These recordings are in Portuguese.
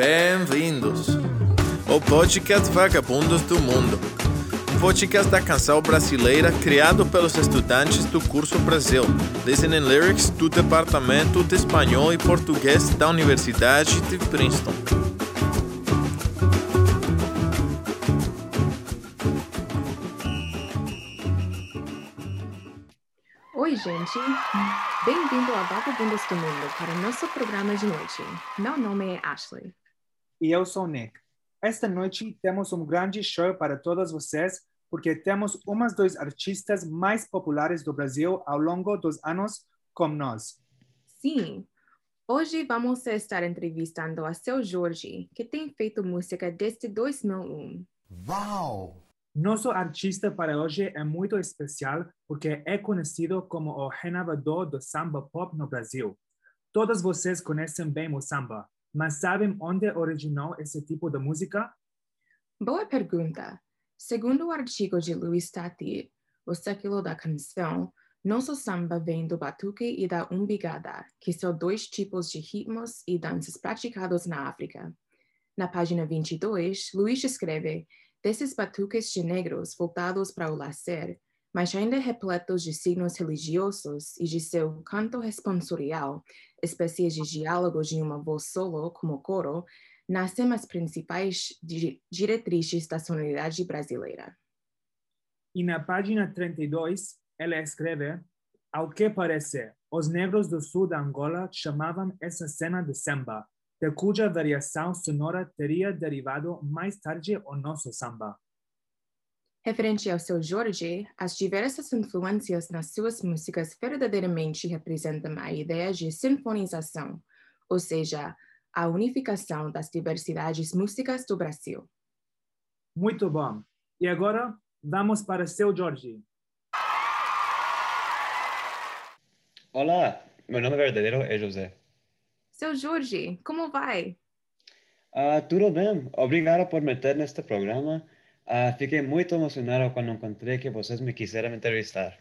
Bem-vindos ao podcast Vagabundos do Mundo, um podcast da canção brasileira criado pelos estudantes do curso Brasil, Listening Lyrics do Departamento de Espanhol e Português da Universidade de Princeton. Oi, gente! Bem-vindo a Vagabundos do Mundo para nosso programa de noite. Meu nome é Ashley. E eu sou Nick. Esta noite temos um grande show para todos vocês, porque temos umas dos artistas mais populares do Brasil ao longo dos anos com nós. Sim, hoje vamos estar entrevistando a seu Jorge, que tem feito música desde 2001. Uau! Nosso artista para hoje é muito especial porque é conhecido como o renovador do samba pop no Brasil. Todos vocês conhecem bem o samba, mas sabem onde originou esse tipo de música? Boa pergunta. Segundo o artigo de Luiz Tati, O Século da Canção, nosso samba vem do batuque e da umbigada, que são dois tipos de ritmos e danças praticados na África. Na página 22, Luiz escreve desses batuques de negros voltados para o lazer, mas ainda repletos de signos religiosos e de seu canto responsorial, espécies de diálogos de uma voz solo como coro, nascem as principais di diretrizes da sonoridade brasileira. E na página 32, ela escreve: Ao que parece, os negros do sul da Angola chamavam essa cena de samba, de cuja variação sonora teria derivado mais tarde o nosso samba. Referente ao seu Jorge, as diversas influências nas suas músicas verdadeiramente representam a ideia de sinfonização, ou seja, a unificação das diversidades músicas do Brasil. Muito bom. E agora, vamos para seu Jorge. Olá, meu nome verdadeiro é José. Seu Jorge, como vai? Ah, tudo bem, obrigado por meter neste programa. Ah, fiquei muito emocionado quando encontrei que vocês me quiseram entrevistar.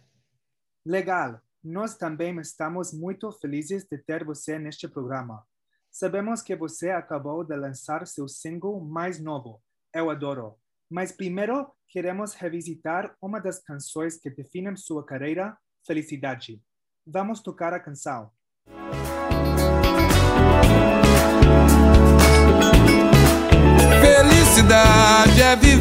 Legal. Nós também estamos muito felizes de ter você neste programa. Sabemos que você acabou de lançar seu single mais novo, Eu Adoro. Mas primeiro, queremos revisitar uma das canções que definem sua carreira, Felicidade. Vamos tocar a canção.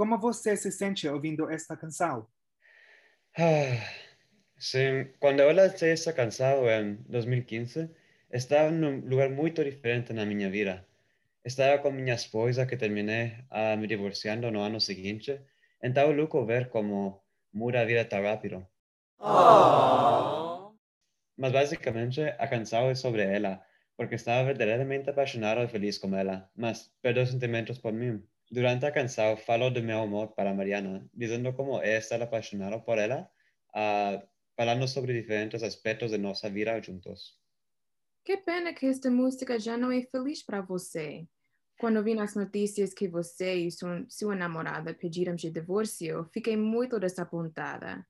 Como você se sente ouvindo esta canção? Ah, sim, quando eu lancei essa canção em 2015, estava num lugar muito diferente na minha vida. Estava com minha esposa que terminei a me divorciando no ano seguinte, então é louco ver como muda a vida tão rápido. Mas basicamente a canção é sobre ela, porque estava verdadeiramente apaixonado e feliz com ela, mas perdeu sentimentos por mim. Durante a canção falo do meu amor para Mariana, dizendo como é estar apaixonado por ela, ah, falando sobre diferentes aspectos de nossa vida juntos. Que pena que esta música já não é feliz para você. Quando vi nas notícias que você e sua, sua namorada pediram de divórcio, fiquei muito desapontada.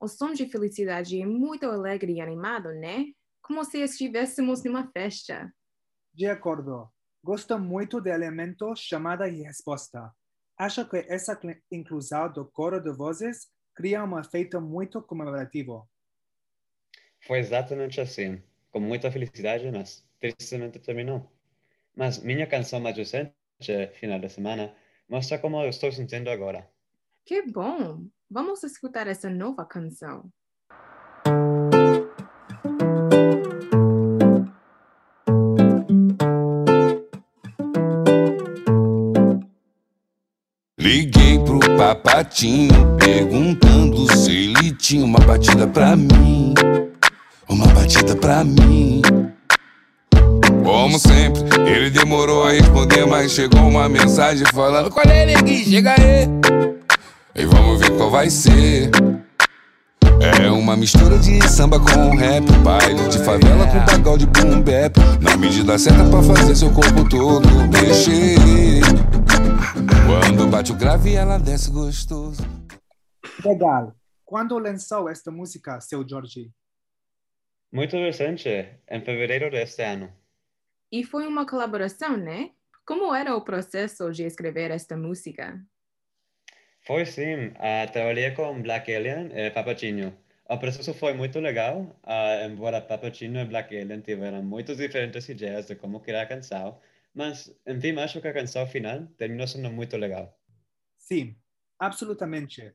O som de felicidade é muito alegre e animado, né? Como se estivéssemos numa festa. De acordo. Gosto muito do elemento chamada e resposta. Acho que essa cl- inclusão do coro de vozes cria um efeito muito comemorativo. Foi exatamente assim, com muita felicidade, mas tristemente terminou. Mas minha canção mais recente, final de semana, mostra como eu estou sentindo agora. Que bom! Vamos escutar essa nova canção. Papatinho perguntando se ele tinha uma batida pra mim. Uma batida pra mim. Como sempre, ele demorou a responder, mas chegou uma mensagem falando: Qual é, neguinho? Chega aí. E vamos ver qual vai ser. É uma mistura de samba com rap, baile de favela com bagal de boom bap. Na medida certa pra fazer seu corpo todo mexer. Quando bate o grave, ela desce gostoso. Legal. Quando lançou esta música, seu Jorge? Muito recente, em fevereiro deste ano. E foi uma colaboração, né? Como era o processo de escrever esta música? Foi sim, uh, trabalhei com Black Alien e Papachinho. O processo foi muito legal, uh, embora Papachinho e Black Alien tiveram muitas diferentes ideias de como criar a canção, mas, enfim, acho que a canção final terminou sendo muito legal. Sim, absolutamente.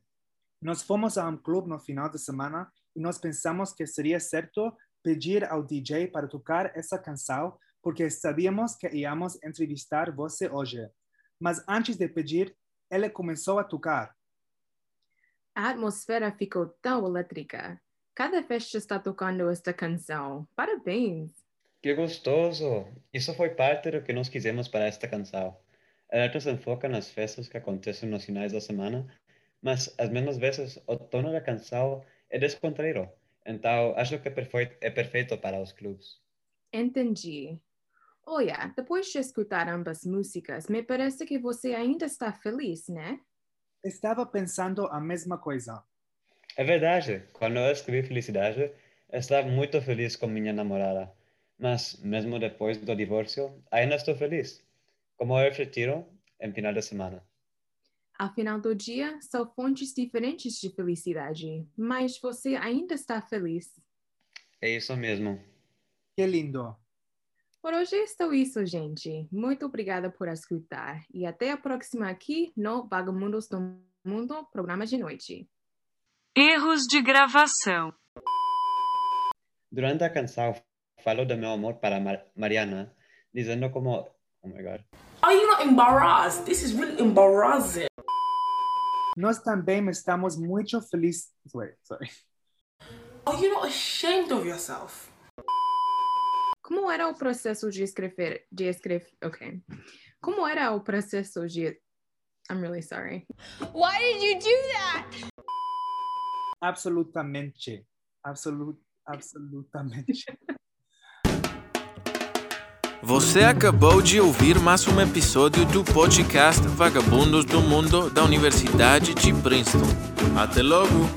Nós fomos a um clube no final de semana e nós pensamos que seria certo pedir ao DJ para tocar essa canção porque sabíamos que íamos entrevistar você hoje. Mas antes de pedir, ele começou a tocar. A atmosfera ficou tão elétrica. Cada festa está tocando esta canção. Parabéns! Que gostoso! Isso foi parte do que nós quisemos para esta canção. A letra se enfoca nas festas que acontecem nos finais da semana, mas às mesmas vezes o tono da canção é descontraído. Então, acho que é perfeito, é perfeito para os clubes. Entendi. Olha, depois de escutar ambas músicas, me parece que você ainda está feliz, né? Estava pensando a mesma coisa. É verdade. Quando eu escrevi Felicidade, estava muito feliz com minha namorada. Mas, mesmo depois do divórcio, ainda estou feliz. Como eu retiro em final de semana. Ao final do dia, são fontes diferentes de felicidade, mas você ainda está feliz. É isso mesmo. Que lindo. Por hoje é só isso, gente. Muito obrigada por escutar e até a próxima aqui no Vagamundos do Mundo, programa de noite. Erros de gravação. Durante a canção, falo do meu amor para Mar Mariana, dizendo como... Oh my God. Are you not embarrassed? This is really embarrassing. Nós também estamos muito felizes. Wait, sorry. Are you not ashamed of yourself? Como era o processo de escrever, de escrever, ok. Como era o processo de, I'm really sorry. Why did you do that? Absolutamente. Absolut, absolutamente. Você acabou de ouvir mais um episódio do podcast Vagabundos do Mundo da Universidade de Princeton. Até logo!